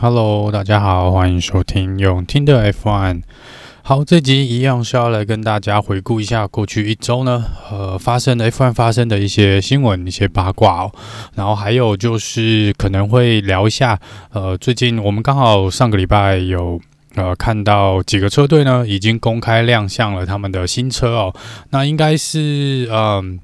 Hello，大家好，欢迎收听用听的 F1。好，这集一样是要来跟大家回顾一下过去一周呢，呃，发生的 F1 发生的一些新闻、一些八卦哦。然后还有就是可能会聊一下，呃，最近我们刚好上个礼拜有呃看到几个车队呢已经公开亮相了他们的新车哦。那应该是嗯。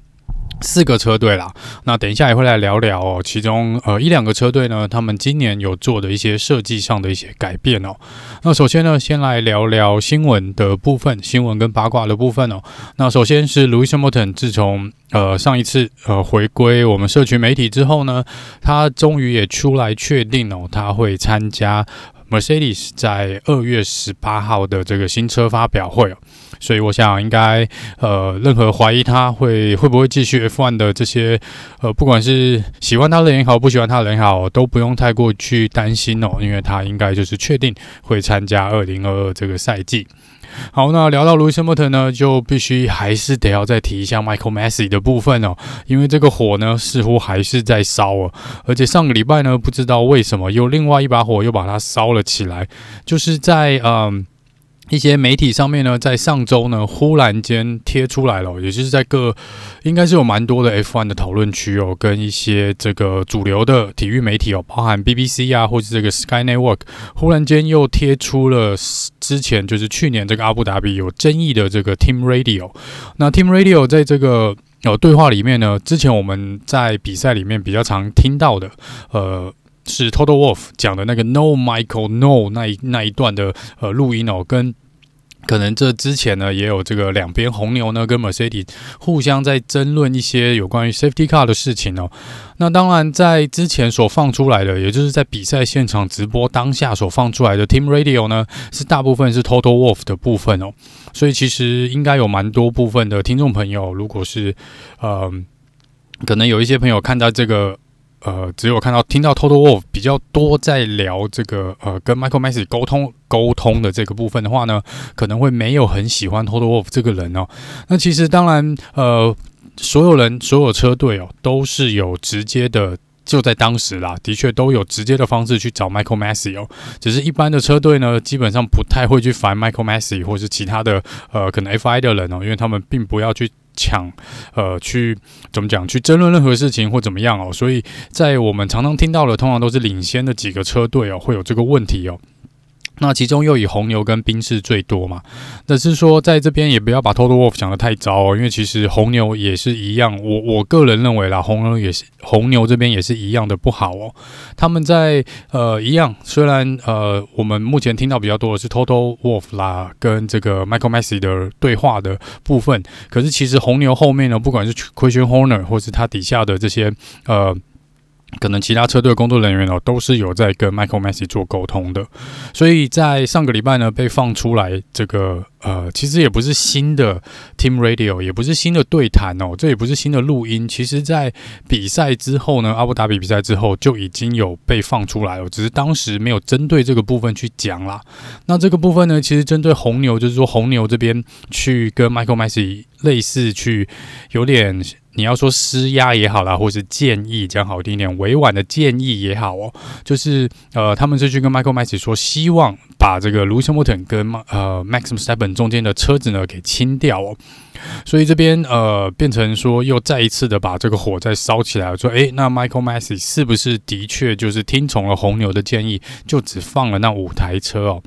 四个车队啦，那等一下也会来聊聊哦。其中呃一两个车队呢，他们今年有做的一些设计上的一些改变哦。那首先呢，先来聊聊新闻的部分，新闻跟八卦的部分哦。那首先是 Louis Hamilton，自从呃上一次呃回归我们社群媒体之后呢，他终于也出来确定哦，他会参加 Mercedes 在二月十八号的这个新车发表会哦。所以我想，应该呃，任何怀疑他会会不会继续 F1 的这些呃，不管是喜欢他的人也好，不喜欢他的人也好，都不用太过去担心哦，因为他应该就是确定会参加二零二二这个赛季。好，那聊到 Lewis Hamilton 呢，就必须还是得要再提一下 Michael Masi 的部分哦，因为这个火呢似乎还是在烧哦，而且上个礼拜呢，不知道为什么又另外一把火又把它烧了起来，就是在嗯。一些媒体上面呢，在上周呢，忽然间贴出来了，也就是在各应该是有蛮多的 F1 的讨论区哦，跟一些这个主流的体育媒体哦，包含 BBC 啊，或者这个 Sky Network，忽然间又贴出了之前就是去年这个阿布达比有争议的这个 Team Radio。那 Team Radio 在这个呃对话里面呢，之前我们在比赛里面比较常听到的，呃。是 Toto Wolff 讲的那个 No Michael No 那一那一段的呃录音哦，跟可能这之前呢也有这个两边红牛呢跟 Mercedes 互相在争论一些有关于 Safety Car 的事情哦。那当然在之前所放出来的，也就是在比赛现场直播当下所放出来的 Team Radio 呢，是大部分是 Toto Wolff 的部分哦。所以其实应该有蛮多部分的听众朋友，如果是呃，可能有一些朋友看到这个。呃，只有看到听到 Total Wolf 比较多在聊这个呃跟 Michael Masi 沟通沟通的这个部分的话呢，可能会没有很喜欢 Total Wolf 这个人哦。那其实当然呃，所有人所有车队哦都是有直接的，就在当时啦，的确都有直接的方式去找 Michael Masi 哦。只是一般的车队呢，基本上不太会去烦 Michael Masi 或是其他的呃可能 FI 的人哦，因为他们并不要去。抢，呃，去怎么讲？去争论任何事情或怎么样哦？所以在我们常常听到的，通常都是领先的几个车队哦，会有这个问题哦。那其中又以红牛跟宾士最多嘛，但是说在这边也不要把 Toto Wolff 讲得太糟哦，因为其实红牛也是一样，我我个人认为啦，红牛也是红牛这边也是一样的不好哦。他们在呃一样，虽然呃我们目前听到比较多的是 Toto Wolff 啦跟这个 Michael Masi 的对话的部分，可是其实红牛后面呢，不管是 Christian Horner 或是他底下的这些呃。可能其他车队工作人员哦，都是有在跟 Michael Messi 做沟通的，所以在上个礼拜呢，被放出来这个呃，其实也不是新的 Team Radio，也不是新的对谈哦，这也不是新的录音，其实在比赛之后呢，阿布达比比赛之后就已经有被放出来了，只是当时没有针对这个部分去讲啦。那这个部分呢，其实针对红牛，就是说红牛这边去跟 Michael Masi 类似去有点。你要说施压也好啦，或是建议讲好听一点，委婉的建议也好哦，就是呃，他们是去跟 Michael Masi 说，希望把这个 Lewis Hamilton 跟呃 Max Verstappen 中间的车子呢给清掉哦，所以这边呃变成说又再一次的把这个火再烧起来，说诶，那 Michael Masi 是不是的确就是听从了红牛的建议，就只放了那五台车哦？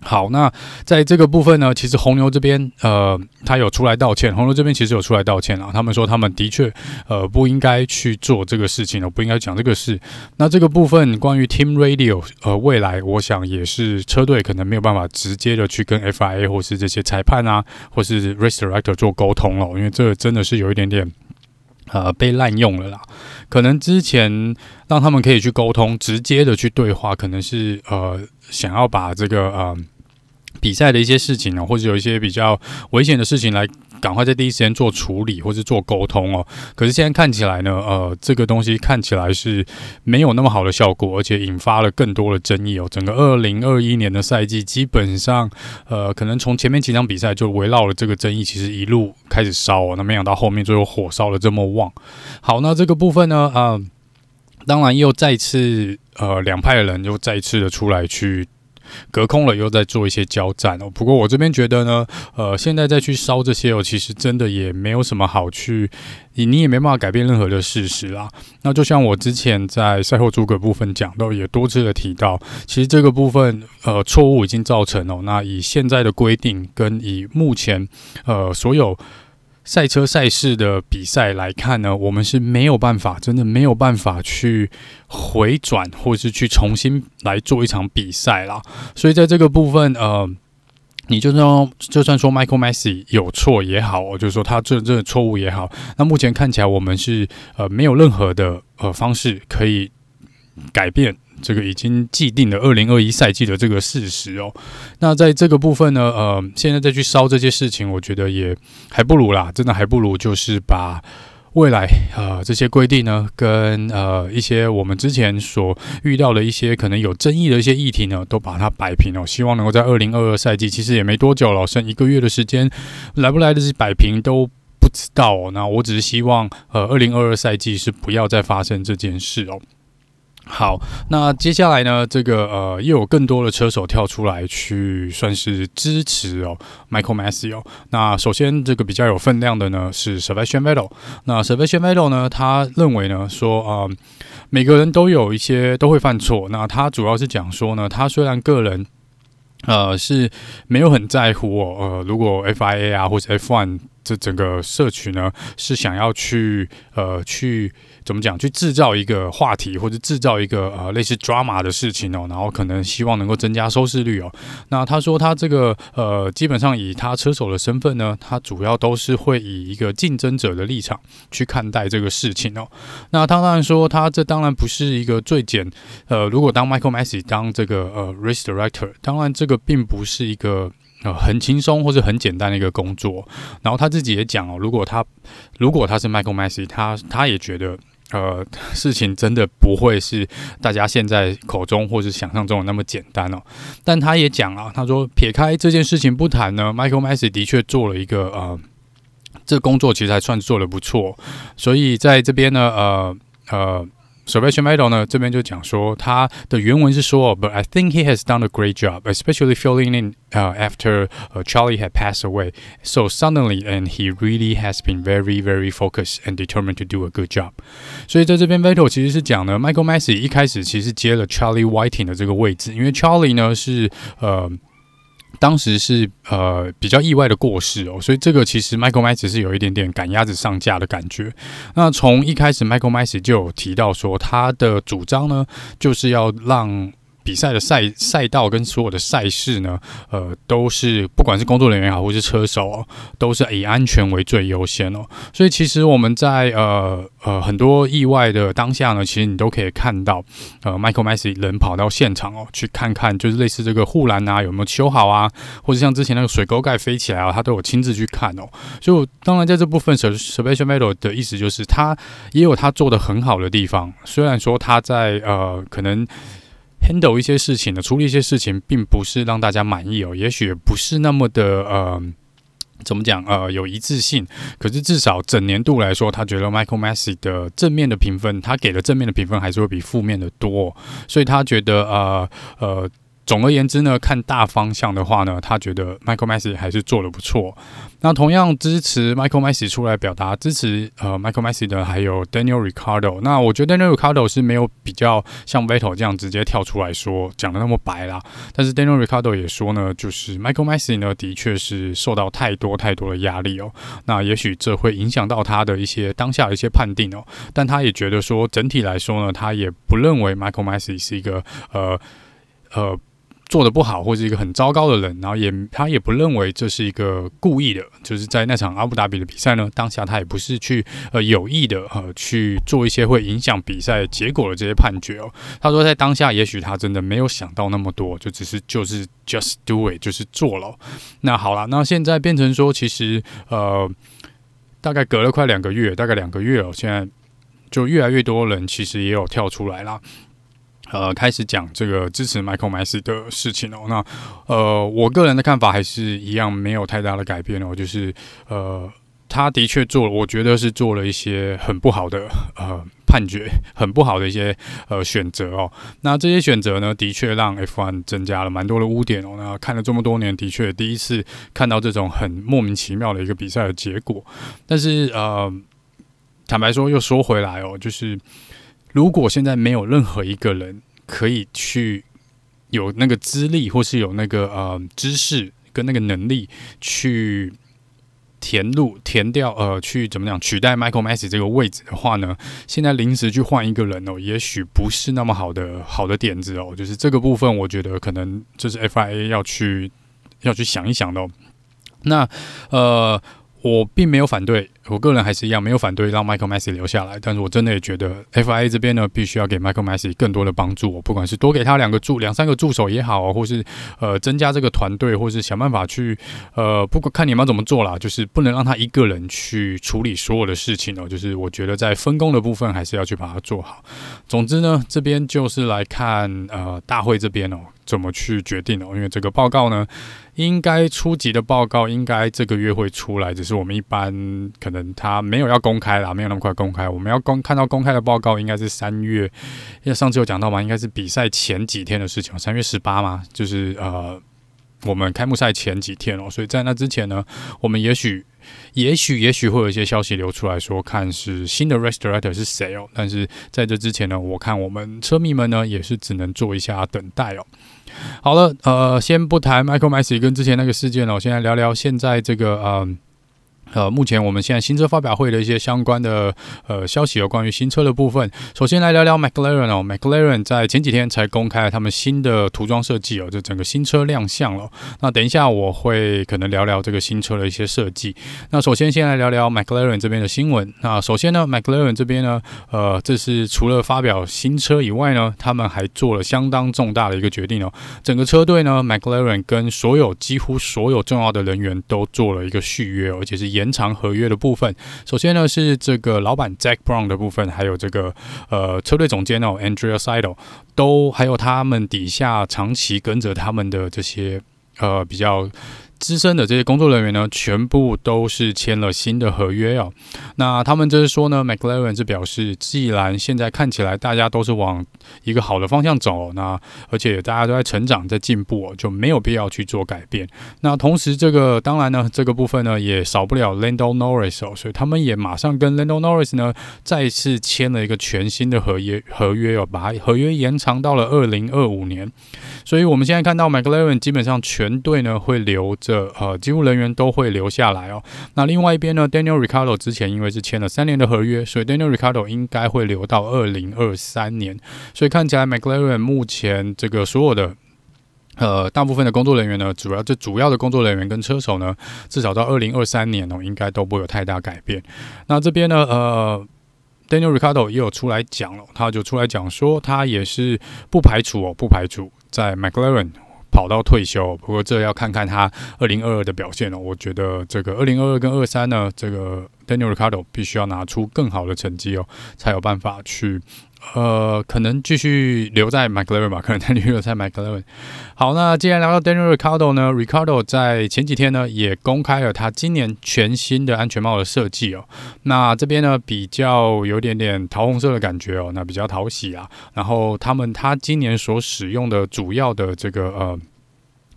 好，那在这个部分呢，其实红牛这边呃，他有出来道歉。红牛这边其实有出来道歉啊，他们说他们的确呃不应该去做这个事情了，不应该讲这个事。那这个部分关于 Team Radio 呃，未来我想也是车队可能没有办法直接的去跟 FIA 或是这些裁判啊，或是 Race Director 做沟通了，因为这真的是有一点点呃被滥用了啦。可能之前让他们可以去沟通，直接的去对话，可能是呃想要把这个呃。比赛的一些事情呢，或者有一些比较危险的事情，来赶快在第一时间做处理，或是做沟通哦。可是现在看起来呢，呃，这个东西看起来是没有那么好的效果，而且引发了更多的争议哦。整个二零二一年的赛季，基本上，呃，可能从前面几场比赛就围绕了这个争议，其实一路开始烧哦。那没想到后面最后火烧的这么旺。好，那这个部分呢，啊、当然又再次呃两派的人又再次的出来去。隔空了，又在做一些交战哦。不过我这边觉得呢，呃，现在再去烧这些哦，其实真的也没有什么好去，你你也没办法改变任何的事实啦。那就像我之前在赛后诸葛部分讲到，也多次的提到，其实这个部分呃错误已经造成哦。那以现在的规定跟以目前呃所有。赛车赛事的比赛来看呢，我们是没有办法，真的没有办法去回转，或是去重新来做一场比赛啦。所以在这个部分，呃，你就算就算说 Michael Masi 有错也好，我就说他这这错误也好，那目前看起来我们是呃没有任何的呃方式可以改变。这个已经既定的二零二一赛季的这个事实哦，那在这个部分呢，呃，现在再去烧这些事情，我觉得也还不如啦，真的还不如就是把未来呃这些规定呢，跟呃一些我们之前所遇到的一些可能有争议的一些议题呢，都把它摆平哦。希望能够在二零二二赛季，其实也没多久了，剩一个月的时间，来不来得及摆平都不知道哦。那我只是希望呃二零二二赛季是不要再发生这件事哦。好，那接下来呢，这个呃，又有更多的车手跳出来去算是支持哦，Michael Masi 哦。那首先这个比较有分量的呢是 Sebastian Vettel。那 Sebastian Vettel 呢，他认为呢说啊、每个人都有一些都会犯错。那他主要是讲说呢，他虽然个人呃是没有很在乎哦，呃，如果 FIA 啊或者 F1 这整个社群呢是想要去呃去。怎么讲？去制造一个话题，或者制造一个呃类似 drama 的事情哦，然后可能希望能够增加收视率哦。那他说他这个呃，基本上以他车手的身份呢，他主要都是会以一个竞争者的立场去看待这个事情哦。那他当然说，他这当然不是一个最简呃，如果当 Michael Messi 当这个呃 race director，当然这个并不是一个呃很轻松或者很简单的一个工作。然后他自己也讲哦，如果他如果他是 Michael Masi，他他也觉得。呃，事情真的不会是大家现在口中或是想象中的那么简单哦。但他也讲啊，他说撇开这件事情不谈呢，Michael Masi 的确做了一个呃，这工作其实还算做的不错。所以在这边呢，呃呃。Sebastian Vettel 呢，这边就讲说，他的原文是说，But I think he has done a great job, especially filling in uh, after uh, Charlie had passed away so suddenly, and he really has been very, very focused and determined to do a good job。所以在这边，Vettel 其实是讲呢，Michael Masi 一开始其实接了 Charlie Whiting 的这个位置，因为 Charlie 呢是呃。 当时是呃比较意外的过世哦，所以这个其实 Michael m a s 是有一点点赶鸭子上架的感觉。那从一开始 Michael m a s 就有提到说，他的主张呢就是要让。比赛的赛赛道跟所有的赛事呢，呃，都是不管是工作人员也好，或是车手哦，都是以安全为最优先哦。所以其实我们在呃呃很多意外的当下呢，其实你都可以看到，呃，Michael Masi 人跑到现场哦，去看看就是类似这个护栏啊有没有修好啊，或者像之前那个水沟盖飞起来啊，他都有亲自去看哦。所以当然在这部分，Sebastian Vettel 的意思就是他也有他做的很好的地方，虽然说他在呃可能。Handle 一些事情呢，处理一些事情，并不是让大家满意哦，也许不是那么的呃，怎么讲呃，有一致性。可是至少整年度来说，他觉得 Michael Masi 的正面的评分，他给的正面的评分还是会比负面的多，所以他觉得呃呃。总而言之呢，看大方向的话呢，他觉得 Michael Masi 还是做得不错。那同样支持 Michael Masi 出来表达支持呃 Michael Masi 的还有 Daniel Ricardo。那我觉得 Daniel Ricardo 是没有比较像 Vettel 这样直接跳出来说讲得那么白啦。但是 Daniel Ricardo 也说呢，就是 Michael Masi 呢的确是受到太多太多的压力哦。那也许这会影响到他的一些当下的一些判定哦。但他也觉得说整体来说呢，他也不认为 Michael Masi 是一个呃呃。做得不好，或是一个很糟糕的人，然后也他也不认为这是一个故意的，就是在那场阿布达比的比赛呢，当下他也不是去呃有意的呃去做一些会影响比赛结果的这些判决哦。他说在当下，也许他真的没有想到那么多，就只是就是 just do it，就是做了。那好了，那现在变成说，其实呃大概隔了快两个月，大概两个月哦，现在就越来越多人其实也有跳出来啦。呃，开始讲这个支持 Michael Masi 的事情哦。那呃，我个人的看法还是一样，没有太大的改变哦。就是呃，他的确做了，我觉得是做了一些很不好的呃判决很不好的一些呃选择哦。那这些选择呢，的确让 F1 增加了蛮多的污点哦。那看了这么多年，的确第一次看到这种很莫名其妙的一个比赛的结果。但是呃，坦白说，又说回来哦，就是如果现在没有任何一个人可以去有那个资历，或是有那个呃知识跟那个能力去。填入填掉呃，去怎么讲取代 Michael Masi 这个位置的话呢？现在临时去换一个人哦，也许不是那么好的好的点子哦。就是这个部分，我觉得可能就是 FIA 要去要去想一想的哦。那呃。我并没有反对，我个人还是一样没有反对让 Michael Masi 留下来，但是我真的也觉得 FIA 这边呢，必须要给 Michael Masi 更多的帮助，不管是多给他两个助、两三个助手也好，或是呃增加这个团队，或是想办法去呃，不管看你们怎么做啦，就是不能让他一个人去处理所有的事情哦，就是我觉得在分工的部分还是要去把它做好。总之呢，这边就是来看呃大会这边哦。怎么去决定哦？因为这个报告呢，应该初级的报告应该这个月会出来，只是我们一般可能他没有要公开啦，没有那么快公开。我们要公看到公开的报告，应该是三月，因为上次有讲到嘛，应该是比赛前几天的事情，三月十八嘛，就是呃，我们开幕赛前几天哦。所以在那之前呢，我们也许。也许，也许会有一些消息流出来说，看是新的 Race Director 是谁哦。但是在这之前呢，我看我们车迷们呢也是只能做一下等待哦。好了，呃，先不谈 michaelmas 跟之前那个事件哦，现在聊聊现在这个呃。呃，目前我们现在新车发表会的一些相关的呃消息，有关于新车的部分。首先来聊聊 McLaren 哦，McLaren 在前几天才公开了他们新的涂装设计哦，这整个新车亮相了。那等一下我会可能聊聊这个新车的一些设计。那首先先来聊聊 McLaren 这边的新闻。那首先呢，McLaren 这边呢，呃，这是除了发表新车以外呢，他们还做了相当重大的一个决定哦。整个车队呢，McLaren 跟所有几乎所有重要的人员都做了一个续约，而且是。延长合约的部分，首先呢是这个老板 Jack Brown 的部分，还有这个呃车队总监哦 Andrea Seidl 都还有他们底下长期跟着他们的这些呃比较。资深的这些工作人员呢，全部都是签了新的合约哦。那他们就是说呢，McLaren 是表示，既然现在看起来大家都是往一个好的方向走，那而且大家都在成长、在进步，就没有必要去做改变。那同时，这个当然呢，这个部分呢也少不了 Lando Norris 哦，所以他们也马上跟 Lando Norris 呢再次签了一个全新的合约合约哦，把合约延长到了二零二五年。所以我们现在看到 McLaren 基本上全队呢会留。的呃，机务人员都会留下来哦。那另外一边呢，Daniel r i c a r d o 之前因为是签了三年的合约，所以 Daniel r i c a r d o 应该会留到二零二三年。所以看起来 McLaren 目前这个所有的呃大部分的工作人员呢，主要这主要的工作人员跟车手呢，至少到二零二三年哦，应该都不会有太大改变。那这边呢，呃，Daniel r i c a r d o 也有出来讲了，他就出来讲说，他也是不排除哦，不排除在 McLaren。跑到退休，不过这要看看他二零二二的表现了。我觉得这个二零二二跟二三呢，这个 Daniel Ricardo 必须要拿出更好的成绩哦，才有办法去。呃，可能继续留在 McLaren 吧，可能他留在 McLaren。好，那既然聊到 Daniel Ricardo 呢，Ricardo 在前几天呢也公开了他今年全新的安全帽的设计哦。那这边呢比较有点点桃红色的感觉哦，那比较讨喜啊。然后他们他今年所使用的主要的这个呃。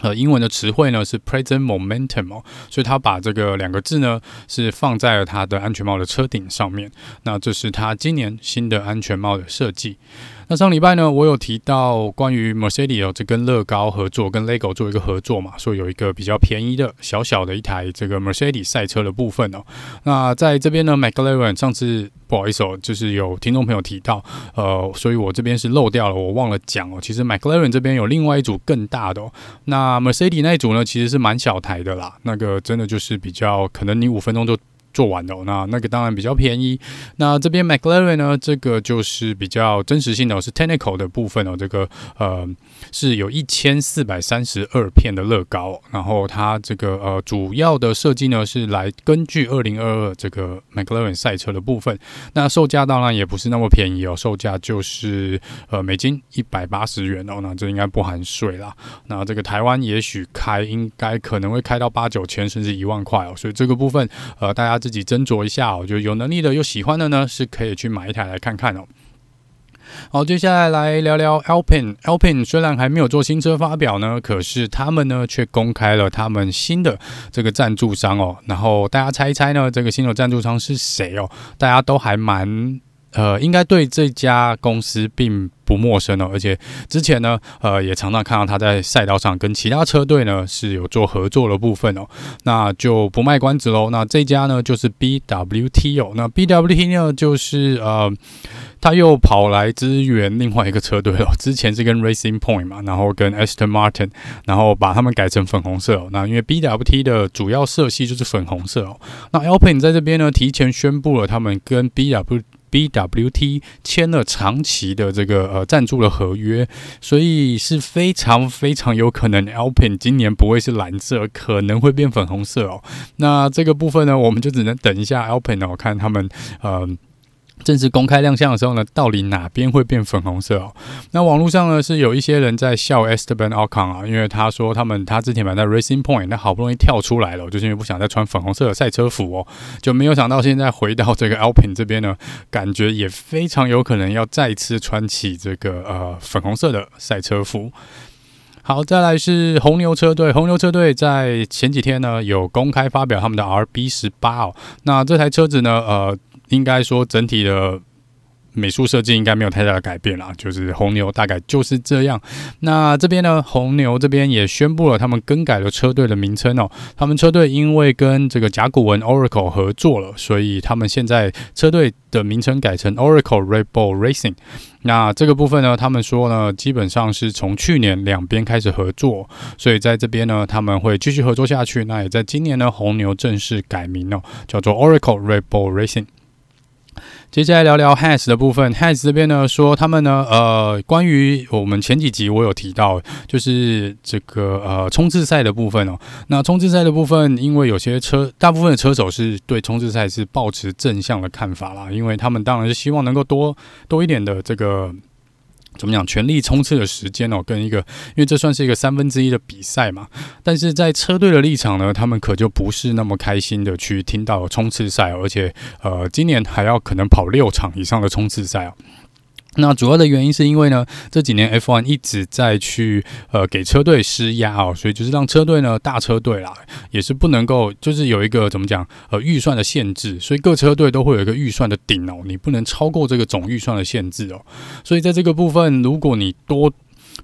呃，英文的词汇呢是 present momentum，所以他把这个两个字呢是放在了他的安全帽的车顶上面。那这是他今年新的安全帽的设计。那上礼拜呢，我有提到关于 Mercedes，这跟乐高合作，跟 Lego 做一个合作嘛，所以有一个比较便宜的小小的一台这个 Mercedes 赛车的部分哦。那在这边呢，McLaren 上次不好意思哦，就是有听众朋友提到，呃，所以我这边是漏掉了，我忘了讲哦。其实 McLaren 这边有另外一组更大的哦，那 Mercedes 那一组呢，其实是蛮小台的啦，那个真的就是比较可能你五分钟就。做完的哦，那那个当然比较便宜。那这边 McLaren 呢，这个就是比较真实性的，是 technical 的部分哦。这个呃是有一千四百三十二片的乐高，然后它这个呃主要的设计呢是来根据二零二二这个 McLaren 赛车的部分。那售价当然也不是那么便宜哦，售价就是呃美金一百八十元哦。那这应该不含税啦。那这个台湾也许开应该可能会开到八九千甚至一万块哦。所以这个部分呃大家。自己斟酌一下哦。就有能力的、又喜欢的呢，是可以去买一台来看看哦。好，接下来来聊聊 Alpine。Alpine 虽然还没有做新车发表呢，可是他们呢却公开了他们新的这个赞助商哦。然后大家猜一猜呢，这个新的赞助商是谁哦？大家都还蛮呃，应该对这家公司并不陌生哦。而且之前呢，呃，也常常看到他在赛道上跟其他车队呢是有做合作的部分哦。那就不卖关子喽。那这家呢就是 BWT 哦。那 BWT 呢就是呃。他又跑来支援另外一个车队了。之前是跟 Racing Point 嘛，然后跟 Aston Martin，然后把他们改成粉红色哦。那因为 BWT 的主要色系就是粉红色哦。那 Alpine 在这边呢，提前宣布了他们跟 BWT BWT 签了长期的这个呃赞助的合约，所以是非常非常有可能 Alpine 今年不会是蓝色，可能会变粉红色哦。那这个部分呢，我们就只能等一下 Alpine 哦，看他们呃。正式公开亮相的时候呢，到底哪边会变粉红色哦？那网络上呢是有一些人在笑 Esteban Ocon 啊，因为他说他们他之前买在 Racing Point，那好不容易跳出来了，就是因为不想再穿粉红色的赛车服哦，就没有想到现在回到这个 Alpine 这边呢，感觉也非常有可能要再次穿起这个呃粉红色的赛车服。好，再来是红牛车队，红牛车队在前几天呢有公开发表他们的 RB 十八哦，那这台车子呢，呃。应该说，整体的美术设计应该没有太大的改变啦，就是红牛大概就是这样。那这边呢，红牛这边也宣布了他们更改了车队的名称哦。他们车队因为跟这个甲骨文 Oracle 合作了，所以他们现在车队的名称改成 Oracle Red Bull Racing。那这个部分呢，他们说呢，基本上是从去年两边开始合作，所以在这边呢，他们会继续合作下去。那也在今年呢，红牛正式改名哦，叫做 Oracle Red Bull Racing。接下来聊聊 Has 的部分。Has 这边呢说，他们呢，呃，关于我们前几集我有提到，就是这个呃冲刺赛的部分哦。那冲刺赛的部分，因为有些车，大部分的车手是对冲刺赛是抱持正向的看法啦，因为他们当然是希望能够多多一点的这个。怎么讲？全力冲刺的时间哦，跟一个，因为这算是一个三分之一的比赛嘛。但是在车队的立场呢，他们可就不是那么开心的去听到冲刺赛，而且呃，今年还要可能跑六场以上的冲刺赛哦。那主要的原因是因为呢，这几年 F1 一直在去呃给车队施压哦，所以就是让车队呢，大车队啦，也是不能够就是有一个怎么讲呃预算的限制，所以各车队都会有一个预算的顶哦，你不能超过这个总预算的限制哦，所以在这个部分，如果你多。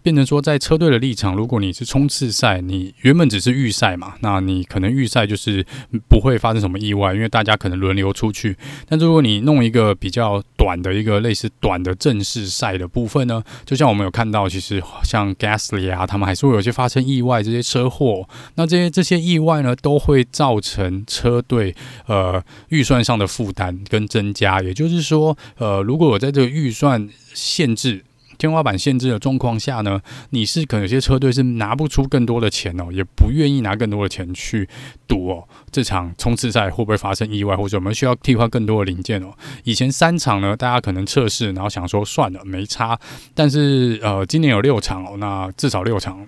变成说，在车队的立场，如果你是冲刺赛，你原本只是预赛嘛，那你可能预赛就是不会发生什么意外，因为大家可能轮流出去。但如果你弄一个比较短的一个类似短的正式赛的部分呢，就像我们有看到，其实像 Gasly 啊，他们还是会有些发生意外，这些车祸，那这些这些意外呢，都会造成车队呃预算上的负担跟增加。也就是说，呃，如果我在这个预算限制。天花板限制的状况下呢，你是可能有些车队是拿不出更多的钱哦，也不愿意拿更多的钱去赌哦，这场冲刺赛会不会发生意外，或者我们需要替换更多的零件哦？以前三场呢，大家可能测试，然后想说算了没差，但是呃，今年有六场哦，那至少六场。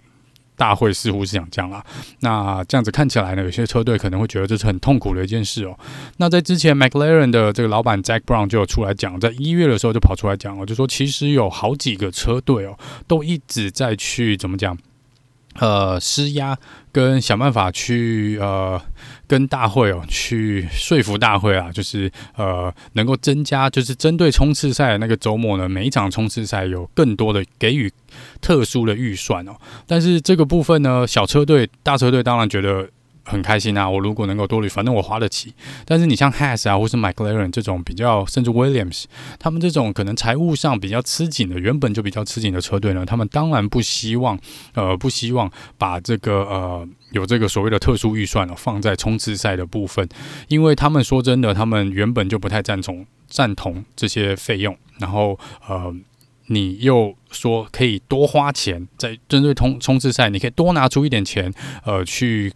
大会似乎是想这样啦，那这样子看起来呢，有些车队可能会觉得这是很痛苦的一件事哦。那在之前，McLaren 的这个老板 Jack Brown 就有出来讲，在一月的时候就跑出来讲了，就说其实有好几个车队哦，都一直在去怎么讲。呃，施压跟想办法去呃，跟大会哦去说服大会啊，就是呃，能够增加，就是针对冲刺赛的那个周末呢，每一场冲刺赛有更多的给予特殊的预算哦。但是这个部分呢，小车队、大车队当然觉得。很开心啊！我如果能够多虑，反正我花得起。但是你像 Has 啊，或是 McLaren 这种比较，甚至 Williams，他们这种可能财务上比较吃紧的，原本就比较吃紧的车队呢，他们当然不希望，呃，不希望把这个呃有这个所谓的特殊预算哦放在冲刺赛的部分，因为他们说真的，他们原本就不太赞同赞同这些费用，然后呃，你又说可以多花钱在针对冲冲刺赛，你可以多拿出一点钱，呃，去。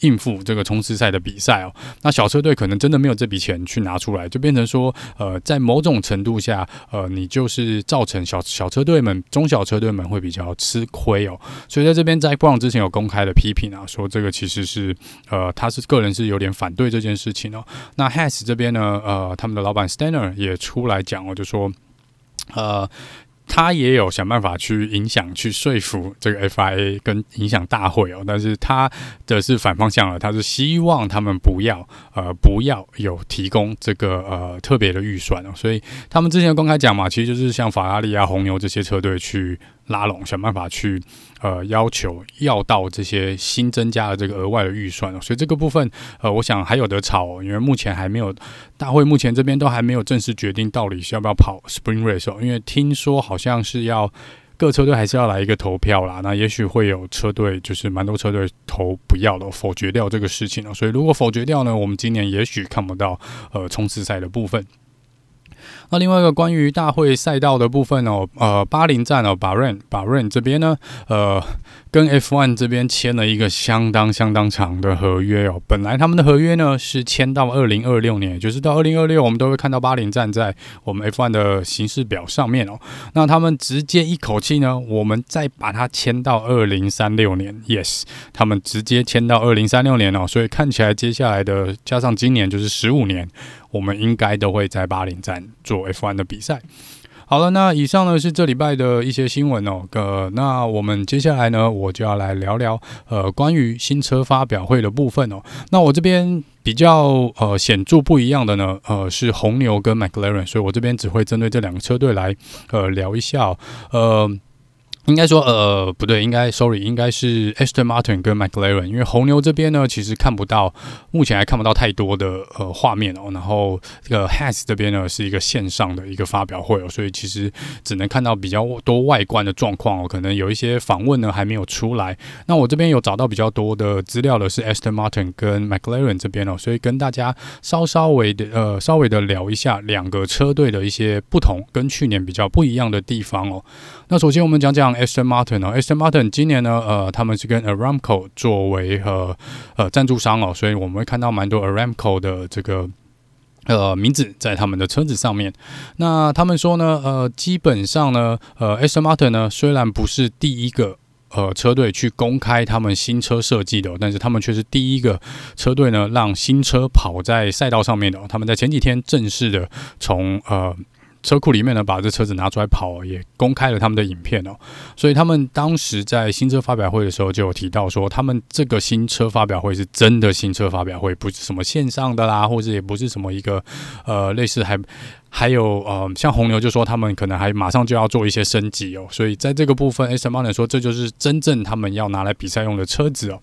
应付这个冲刺赛的比赛哦。那小车队可能真的没有这笔钱去拿出来，就变成说，呃，在某种程度下，呃，你就是造成小小车队们、中小车队们会比较吃亏哦。所以在这边，在布朗之前有公开的批评啊，说这个其实是，呃，他是个人是有点反对这件事情哦。那 Has 这边呢，呃，他们的老板 Steiner 也出来讲哦，就说，呃。他也有想办法去影响、去说服这个 FIA 跟影响大会哦，但是他的是反方向了，他是希望他们不要呃不要有提供这个呃特别的预算哦，所以他们之前公开讲嘛，其实就是像法拉利啊、红牛这些车队去。拉拢，想办法去呃要求要到这些新增加的这个额外的预算，所以这个部分呃，我想还有得吵，因为目前还没有大会目前这边都还没有正式决定到底是要不要跑 Spring Race 哦，因为听说好像是要各车队还是要来一个投票啦，那也许会有车队就是蛮多车队投不要的，否决掉这个事情了，所以如果否决掉呢，我们今年也许看不到呃冲刺赛的部分。那另外一个关于大会赛道的部分哦，呃，巴林站哦，Bahrain 把 rain 这边呢，呃，跟 F1 这边签了一个相当相当长的合约哦。本来他们的合约呢是签到二零二六年，就是到二零二六，我们都会看到巴林站在我们 F1 的行事表上面哦。那他们直接一口气呢，我们再把它签到二零三六年，Yes，他们直接签到二零三六年哦。所以看起来接下来的加上今年就是十五年。我们应该都会在巴林站做 F1 的比赛。好了，那以上呢是这礼拜的一些新闻哦。呃，那我们接下来呢，我就要来聊聊呃关于新车发表会的部分哦。那我这边比较呃显著不一样的呢，呃是红牛跟 McLaren，所以我这边只会针对这两个车队来呃聊一下哦。呃。应该说，呃，不对，应该，sorry，应该是 Aston Martin 跟 McLaren，因为红牛这边呢，其实看不到，目前还看不到太多的呃画面哦。然后这个 Has 这边呢，是一个线上的一个发表会哦，所以其实只能看到比较多外观的状况哦。可能有一些访问呢还没有出来。那我这边有找到比较多的资料的是 Aston Martin 跟 McLaren 这边哦，所以跟大家稍稍微的呃稍微的聊一下两个车队的一些不同，跟去年比较不一样的地方哦。那首先我们讲讲。Aston Martin 哦，Aston Martin 今年呢，呃，他们是跟 Aramco 作为呃呃赞助商哦，所以我们会看到蛮多 Aramco 的这个呃名字在他们的车子上面。那他们说呢，呃，基本上呢，呃，Aston Martin 呢虽然不是第一个呃车队去公开他们新车设计的，但是他们却是第一个车队呢让新车跑在赛道上面的。他们在前几天正式的从呃。车库里面呢，把这车子拿出来跑，也公开了他们的影片哦。所以他们当时在新车发表会的时候就有提到说，他们这个新车发表会是真的新车发表会，不是什么线上的啦，或者也不是什么一个呃类似还。还有呃，像红牛就说他们可能还马上就要做一些升级哦，所以在这个部分，Aston Martin 说这就是真正他们要拿来比赛用的车子哦。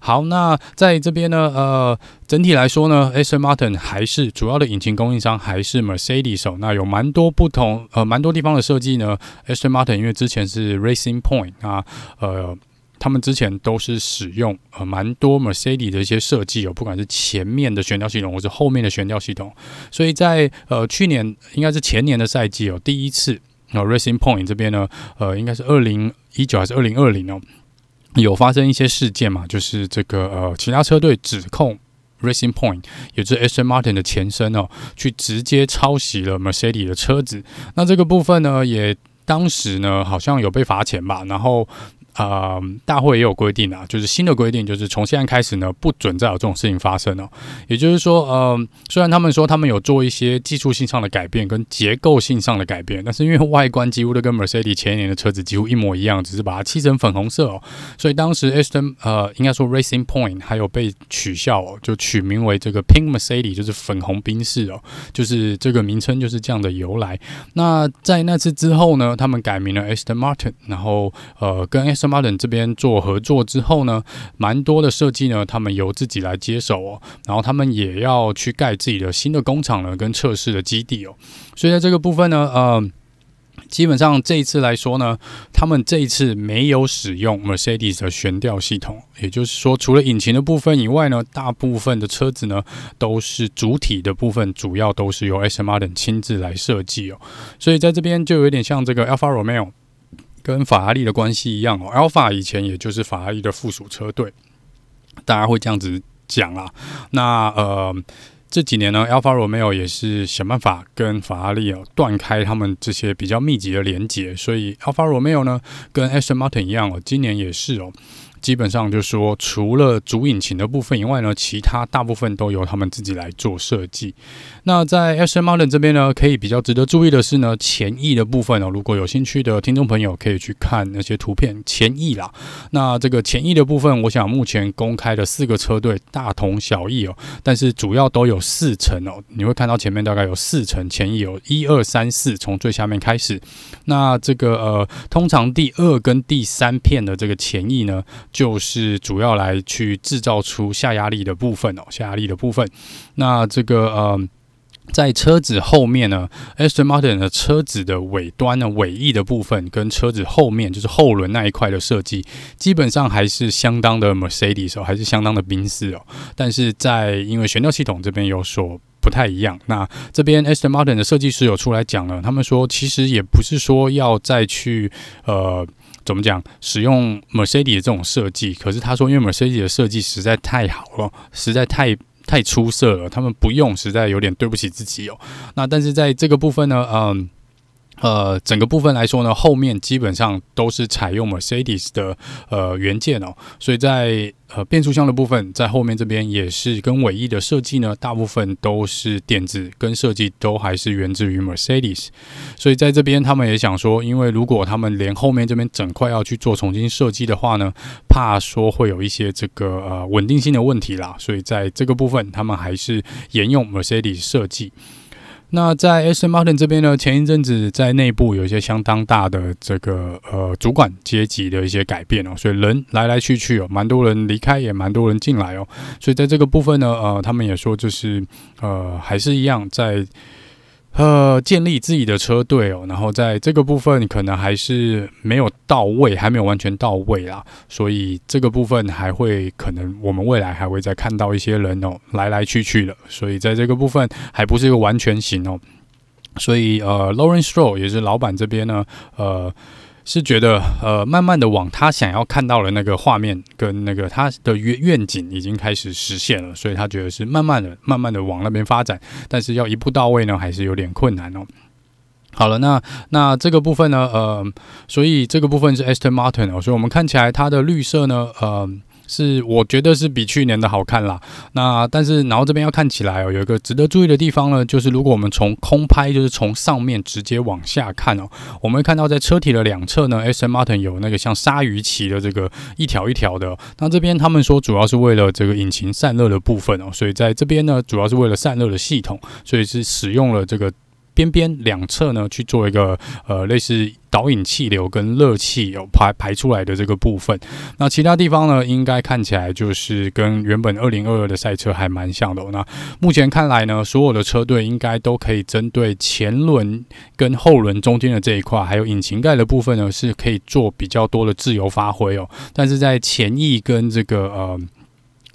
好，那在这边呢，呃，整体来说呢，Aston Martin 还是主要的引擎供应商还是 Mercedes 哦。那有蛮多不同呃，蛮多地方的设计呢，Aston Martin 因为之前是 Racing Point 啊，呃。他们之前都是使用呃蛮多 Mercedes 的一些设计哦，不管是前面的悬吊系统，或是后面的悬吊系统，所以在呃去年应该是前年的赛季哦，第一次呃 Racing Point 这边呢，呃应该是二零一九还是二零二零哦，有发生一些事件嘛，就是这个呃其他车队指控 Racing Point 也就是 a s t Martin 的前身哦，去直接抄袭了 Mercedes 的车子，那这个部分呢，也当时呢好像有被罚钱吧，然后。呃，大会也有规定啊，就是新的规定，就是从现在开始呢，不准再有这种事情发生哦。也就是说，呃，虽然他们说他们有做一些技术性上的改变跟结构性上的改变，但是因为外观几乎都跟 Mercedes 前一年的车子几乎一模一样，只是把它漆成粉红色哦，所以当时 Aston 呃，应该说 Racing Point 还有被取笑哦，就取名为这个 Pink Mercedes，就是粉红宾士哦，就是这个名称就是这样的由来。那在那次之后呢，他们改名了 Aston Martin，然后呃，跟 Aston Martin 这边做合作之后呢，蛮多的设计呢，他们由自己来接手哦，然后他们也要去盖自己的新的工厂呢，跟测试的基地哦，所以在这个部分呢，呃，基本上这一次来说呢，他们这一次没有使用 Mercedes 的悬吊系统，也就是说，除了引擎的部分以外呢，大部分的车子呢都是主体的部分，主要都是由 smartin 亲自来设计哦，所以在这边就有点像这个 Alfa Romeo。跟法拉利的关系一样哦，Alfa 以前也就是法拉利的附属车队，大家会这样子讲啦。那呃。这几年呢，Alfa Romeo 也是想办法跟法拉利哦断开他们这些比较密集的连接，所以 Alfa Romeo 呢跟 Aston Martin 一样哦，今年也是哦。基本上就是说，除了主引擎的部分以外呢，其他大部分都由他们自己来做设计。那在 Aston Martin 这边呢，可以比较值得注意的是呢，前翼的部分哦，如果有兴趣的听众朋友可以去看那些图片，前翼啦。那这个前翼的部分，我想目前公开的四个车队大同小异哦，但是主要都有四层哦。你会看到前面大概有四层前翼，有一二三四，从最下面开始。那这个呃，通常第二跟第三片的这个前翼呢，就是主要来去制造出下压力的部分哦，下压力的部分。那这个呃，在车子后面呢，Aston Martin 的车子的尾端呢，尾翼的部分跟车子后面就是后轮那一块的设计，基本上还是相当的 Mercedes 哦，还是相当的宾士哦。但是在因为悬吊系统这边有所不太一样，那这边 Aston Martin 的设计师有出来讲了，他们说其实也不是说要再去呃。怎么讲？使用 Mercedes 这种设计，可是他说，因为 Mercedes 的设计实在太好了，实在太太出色了，他们不用，实在有点对不起自己哦。那但是在这个部分呢，嗯。呃，整个部分来说呢，后面基本上都是采用 Mercedes 的呃元件哦，所以在呃变速箱的部分，在后面这边也是跟尾翼的设计呢，大部分都是电子跟设计都还是源自于 Mercedes，所以在这边他们也想说，因为如果他们连后面这边整块要去做重新设计的话呢，怕说会有一些这个呃稳定性的问题啦，所以在这个部分他们还是沿用 Mercedes 设计。那在 S. M. Martin 这边呢，前一阵子在内部有一些相当大的这个呃主管阶级的一些改变哦，所以人来来去去哦，蛮多人离开，也蛮多人进来哦，所以在这个部分呢，呃，他们也说就是呃还是一样在。呃，建立自己的车队哦，然后在这个部分可能还是没有到位，还没有完全到位啦，所以这个部分还会可能我们未来还会再看到一些人哦，来来去去的，所以在这个部分还不是一个完全型哦，所以呃，Lawrence Stroll 也是老板这边呢，呃。是觉得呃，慢慢的往他想要看到的那个画面跟那个他的愿愿景已经开始实现了，所以他觉得是慢慢的、慢慢的往那边发展，但是要一步到位呢，还是有点困难哦。好了，那那这个部分呢，呃，所以这个部分是 Aston Martin 哦，所以我们看起来它的绿色呢，呃。是，我觉得是比去年的好看啦。那但是，然后这边要看起来哦，有一个值得注意的地方呢，就是如果我们从空拍，就是从上面直接往下看哦，我们会看到在车体的两侧呢，Aston Martin 有那个像鲨鱼鳍的这个一条一条的。那这边他们说主要是为了这个引擎散热的部分哦，所以在这边呢，主要是为了散热的系统，所以是使用了这个。边边两侧呢，去做一个呃类似导引气流跟热气有排排出来的这个部分。那其他地方呢，应该看起来就是跟原本二零二二的赛车还蛮像的。那目前看来呢，所有的车队应该都可以针对前轮跟后轮中间的这一块，还有引擎盖的部分呢，是可以做比较多的自由发挥哦。但是在前翼跟这个呃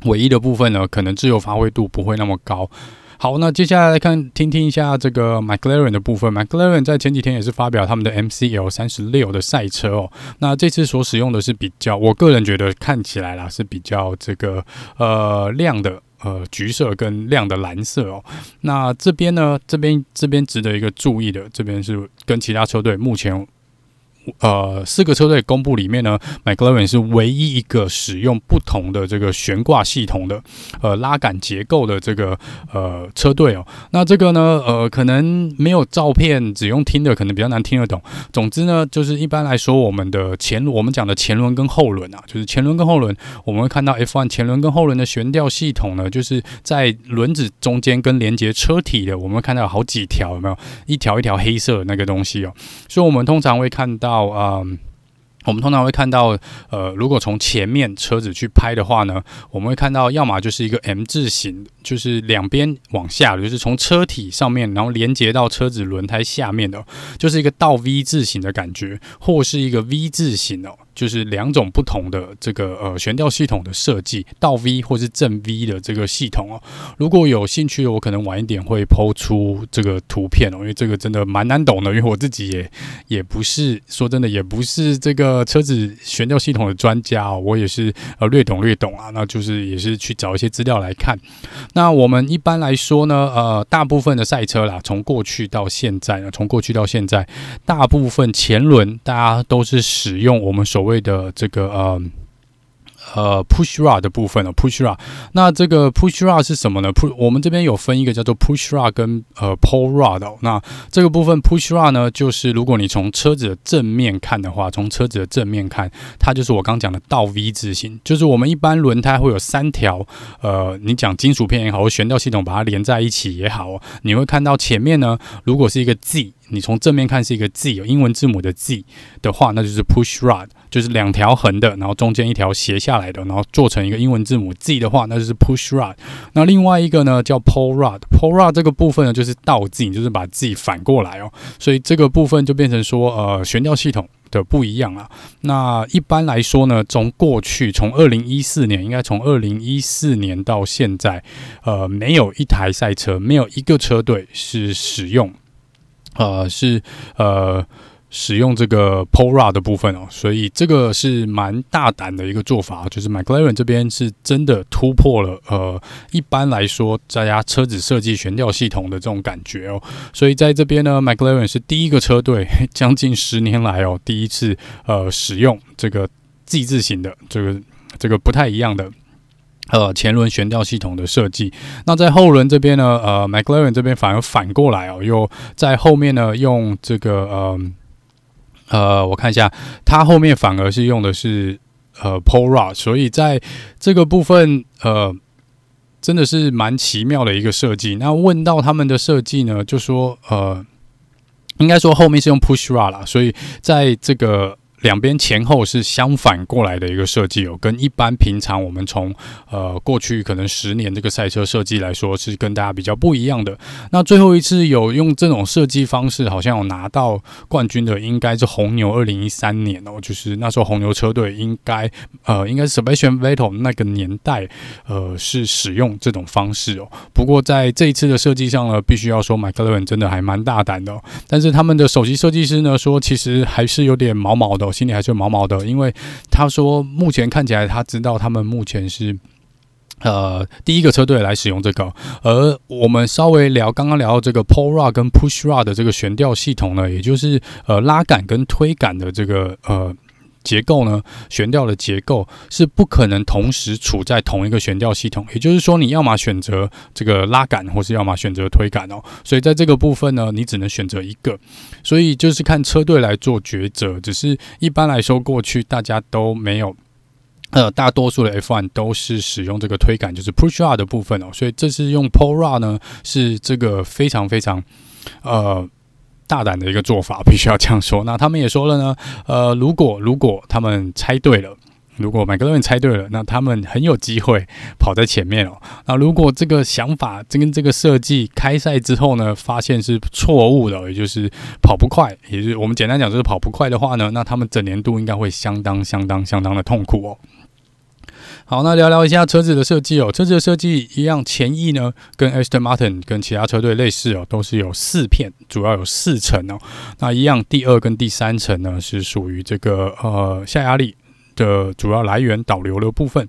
尾翼的部分呢，可能自由发挥度不会那么高。好，那接下来来看听听一下这个 McLaren 的部分。McLaren 在前几天也是发表他们的 MCL 三十六的赛车哦。那这次所使用的是比较，我个人觉得看起来啦是比较这个呃亮的呃橘色跟亮的蓝色哦。那这边呢，这边这边值得一个注意的，这边是跟其他车队目前。呃，四个车队公布里面呢，McLaren 是唯一一个使用不同的这个悬挂系统的呃拉杆结构的这个呃车队哦。那这个呢，呃，可能没有照片，只用听的可能比较难听得懂。总之呢，就是一般来说，我们的前我们讲的前轮跟后轮啊，就是前轮跟后轮，我们会看到 F1 前轮跟后轮的悬吊系统呢，就是在轮子中间跟连接车体的，我们看到有好几条，有没有？一条一条黑色的那个东西哦。所以我们通常会看到。到、嗯，我们通常会看到，呃，如果从前面车子去拍的话呢，我们会看到，要么就是一个 M 字形，就是两边往下，就是从车体上面，然后连接到车子轮胎下面的，就是一个倒 V 字形的感觉，或是一个 V 字形哦。就是两种不同的这个呃悬吊系统的设计，倒 V 或是正 V 的这个系统哦。如果有兴趣的，我可能晚一点会抛出这个图片哦，因为这个真的蛮难懂的，因为我自己也也不是说真的，也不是这个车子悬吊系统的专家哦，我也是呃略懂略懂啊，那就是也是去找一些资料来看。那我们一般来说呢，呃，大部分的赛车啦，从过去到现在呢，从过去到现在，大部分前轮大家都是使用我们所所谓的这个呃。呃，push rod 的部分呢，push rod。那这个 push rod 是什么呢？push 我们这边有分一个叫做 push rod 跟呃 pull rod 哦。那这个部分 push rod 呢，就是如果你从车子的正面看的话，从车子的正面看，它就是我刚讲的倒 V 字形，就是我们一般轮胎会有三条，呃，你讲金属片也好，或悬吊系统把它连在一起也好，你会看到前面呢，如果是一个 Z。你从正面看是一个 Z，有英文字母的 Z 的话，那就是 push rod，就是两条横的，然后中间一条斜下来的，然后做成一个英文字母 Z 的话，那就是 push rod。那另外一个呢叫 pull rod，pull rod 这个部分呢就是倒 Z，就是把 Z 反过来哦，所以这个部分就变成说呃悬吊系统的不一样了。那一般来说呢，从过去从二零一四年，应该从二零一四年到现在，呃，没有一台赛车，没有一个车队是使用。呃，是呃，使用这个 Pora 的部分哦，所以这个是蛮大胆的一个做法，就是 McLaren 这边是真的突破了呃，一般来说大家车子设计悬吊系统的这种感觉哦，所以在这边呢，McLaren 是第一个车队，将近十年来哦，第一次呃使用这个 Z 字型的这个这个不太一样的。呃，前轮悬吊系统的设计，那在后轮这边呢，呃，McLaren 这边反而反过来哦，又在后面呢用这个呃呃，我看一下，它后面反而是用的是呃 pull rod，所以在这个部分呃，真的是蛮奇妙的一个设计。那问到他们的设计呢，就说呃，应该说后面是用 push rod 啦，所以在这个。两边前后是相反过来的一个设计哦，跟一般平常我们从呃过去可能十年这个赛车设计来说，是跟大家比较不一样的。那最后一次有用这种设计方式，好像有拿到冠军的，应该是红牛二零一三年哦，就是那时候红牛车队应该呃应该是 Sebastian Vettel 那个年代呃是使用这种方式哦。不过在这一次的设计上呢，必须要说 McLaren 真的还蛮大胆的哦，但是他们的首席设计师呢说，其实还是有点毛毛的。心里还是毛毛的，因为他说目前看起来他知道他们目前是呃第一个车队来使用这个，而我们稍微聊刚刚聊到这个 pull rod 跟 push rod 的这个悬吊系统呢，也就是呃拉杆跟推杆的这个呃。结构呢，悬吊的结构是不可能同时处在同一个悬吊系统，也就是说，你要么选择这个拉杆，或是要么选择推杆哦。所以在这个部分呢，你只能选择一个，所以就是看车队来做抉择。只是一般来说，过去大家都没有，呃，大多数的 F1 都是使用这个推杆，就是 push r 的部分哦。所以这是用 pull r 呢，是这个非常非常，呃。大胆的一个做法，必须要这样说。那他们也说了呢，呃，如果如果他们猜对了，如果麦克伦猜对了，那他们很有机会跑在前面哦。那如果这个想法跟这个设计开赛之后呢，发现是错误的，也就是跑不快，也就是我们简单讲就是跑不快的话呢，那他们整年度应该会相当相当相当的痛苦哦。好，那聊聊一下车子的设计哦。车子的设计一样，前翼呢跟 Aston Martin 跟其他车队类似哦，都是有四片，主要有四层哦。那一样，第二跟第三层呢是属于这个呃下压力的主要来源导流的部分。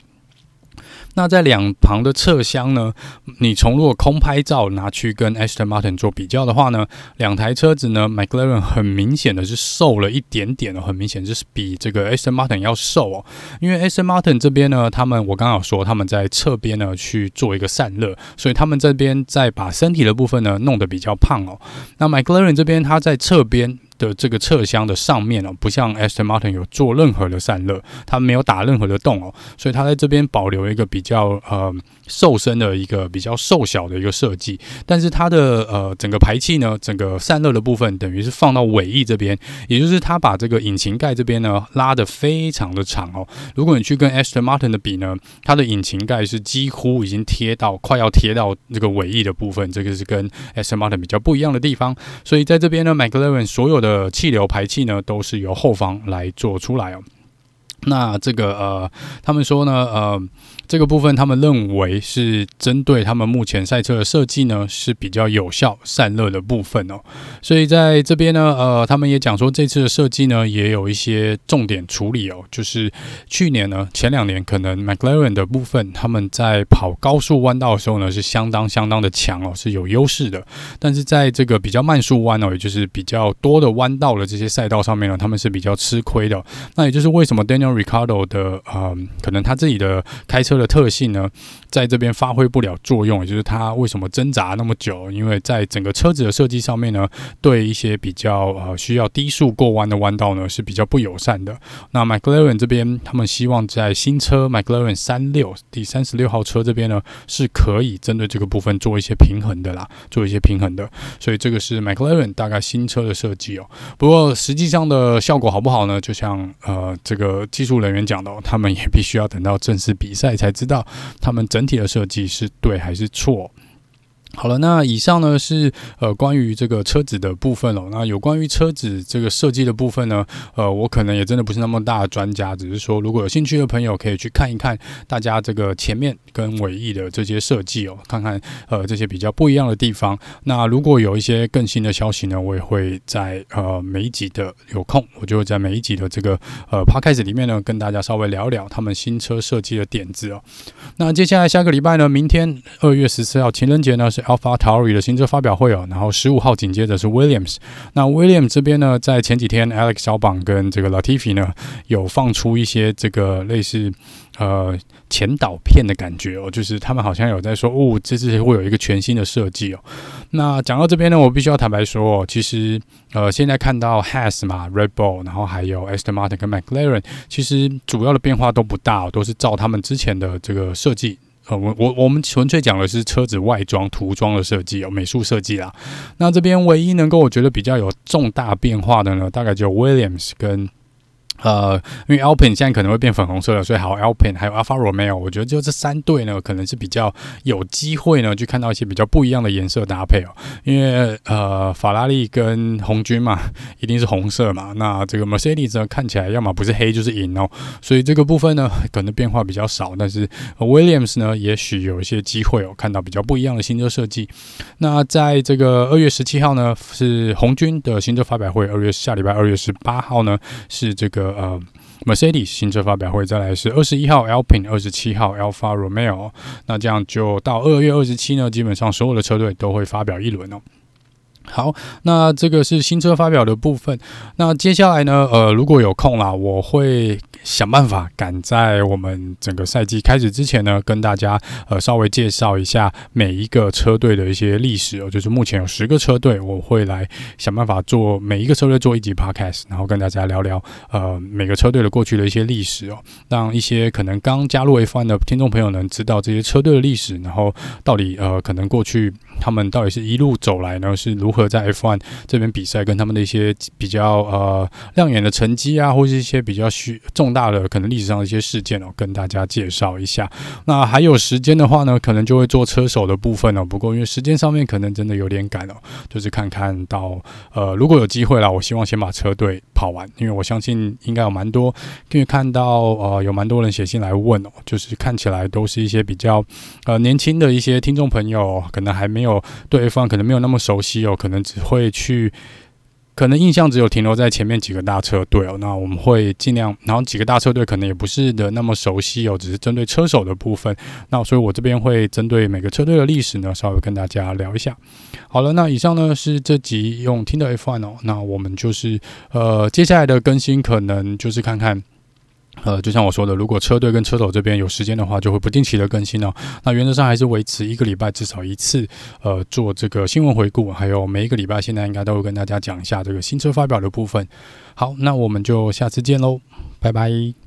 那在两旁的侧箱呢，你从如果空拍照拿去跟 Aston Martin 做比较的话呢，两台车子呢，McLaren 很明显的是瘦了一点点哦，很明显就是比这个 Aston Martin 要瘦哦。因为 Aston Martin 这边呢，他们我刚刚有说他们在侧边呢去做一个散热，所以他们这边在把身体的部分呢弄得比较胖哦。那 McLaren 这边他在侧边。的这个侧箱的上面哦，不像 Aston Martin 有做任何的散热，它没有打任何的洞哦，所以它在这边保留一个比较呃瘦身的一个比较瘦小的一个设计。但是它的呃整个排气呢，整个散热的部分等于是放到尾翼这边，也就是它把这个引擎盖这边呢拉得非常的长哦。如果你去跟 Aston Martin 的比呢，它的引擎盖是几乎已经贴到快要贴到这个尾翼的部分，这个是跟 Aston Martin 比较不一样的地方。所以在这边呢，McLaren 所有的气流排气呢，都是由后方来做出来哦。那这个呃，他们说呢，呃，这个部分他们认为是针对他们目前赛车的设计呢是比较有效散热的部分哦。所以在这边呢，呃，他们也讲说这次的设计呢也有一些重点处理哦，就是去年呢前两年可能 McLaren 的部分他们在跑高速弯道的时候呢是相当相当的强哦，是有优势的。但是在这个比较慢速弯哦，也就是比较多的弯道的这些赛道上面呢，他们是比较吃亏的。那也就是为什么 Daniel Ricardo 的呃，可能他自己的开车的特性呢，在这边发挥不了作用，也就是他为什么挣扎那么久？因为在整个车子的设计上面呢，对一些比较呃需要低速过弯的弯道呢是比较不友善的。那 McLaren 这边他们希望在新车 McLaren 三六第三十六号车这边呢，是可以针对这个部分做一些平衡的啦，做一些平衡的。所以这个是 McLaren 大概新车的设计哦。不过实际上的效果好不好呢？就像呃这个技术人员讲的，哦他们也必须要等到正式比赛才知道，他们整整体的设计是对还是错。好了，那以上呢是呃关于这个车子的部分哦。那有关于车子这个设计的部分呢，呃，我可能也真的不是那么大的专家，只是说如果有兴趣的朋友可以去看一看大家这个前面跟尾翼的这些设计哦，看看呃这些比较不一样的地方。那如果有一些更新的消息呢，我也会在呃每一集的有空，我就会在每一集的这个呃 Podcast 里面呢跟大家稍微聊聊他们新车设计的点子哦。那接下来下个礼拜呢，明天二月十四号情人节呢是。AlphaTauri 的新车发表会哦，然后十五号紧接着是 Williams。那 Williams 这边呢，在前几天 Alex 小榜跟这个 Latifi 呢，有放出一些这个类似呃前导片的感觉哦，就是他们好像有在说哦，这次会有一个全新的设计哦。那讲到这边呢，我必须要坦白说哦，其实呃现在看到 Has 嘛，Red Bull，然后还有 Aston Martin 跟 McLaren，其实主要的变化都不大哦，都是照他们之前的这个设计。呃，我我我们纯粹讲的是车子外装涂装的设计哦，美术设计啦。那这边唯一能够我觉得比较有重大变化的呢，大概就 Williams 跟。呃，因为 Alpine 现在可能会变粉红色了，所以好 Alpine 还有 Alfa Romeo，我觉得就这三队呢，可能是比较有机会呢，去看到一些比较不一样的颜色搭配哦。因为呃，法拉利跟红军嘛，一定是红色嘛。那这个 Mercedes 呢，看起来要么不是黑就是银哦，所以这个部分呢，可能变化比较少。但是 Williams 呢，也许有一些机会哦，看到比较不一样的新车设计。那在这个二月十七号呢，是红军的新车发表会；二月下礼拜二月十八号呢，是这个。呃，Mercedes 新车发表会，再来是二十一号 Alpine，二十七号 Alfa Romeo，那这样就到二月二十七呢，基本上所有的车队都会发表一轮哦。好，那这个是新车发表的部分。那接下来呢，呃，如果有空啦，我会。想办法赶在我们整个赛季开始之前呢，跟大家呃稍微介绍一下每一个车队的一些历史哦。就是目前有十个车队，我会来想办法做每一个车队做一集 podcast，然后跟大家聊聊呃每个车队的过去的一些历史哦，让一些可能刚加入 F1 的听众朋友能知道这些车队的历史，然后到底呃可能过去他们到底是一路走来呢，是如何在 F1 这边比赛，跟他们的一些比较呃亮眼的成绩啊，或是一些比较需重。大的可能历史上的一些事件哦，跟大家介绍一下。那还有时间的话呢，可能就会做车手的部分哦。不过因为时间上面可能真的有点赶哦，就是看看到呃，如果有机会啦，我希望先把车队跑完，因为我相信应该有蛮多，因为看到呃有蛮多人写信来问哦，就是看起来都是一些比较呃年轻的一些听众朋友，可能还没有对 F1 可能没有那么熟悉哦，可能只会去。可能印象只有停留在前面几个大车队哦，那我们会尽量，然后几个大车队可能也不是的那么熟悉哦，只是针对车手的部分，那所以我这边会针对每个车队的历史呢，稍微跟大家聊一下。好了，那以上呢是这集用听的 F1 哦，那我们就是呃接下来的更新可能就是看看。呃，就像我说的，如果车队跟车手这边有时间的话，就会不定期的更新哦。那原则上还是维持一个礼拜至少一次，呃，做这个新闻回顾，还有每一个礼拜现在应该都会跟大家讲一下这个新车发表的部分。好，那我们就下次见喽，拜拜。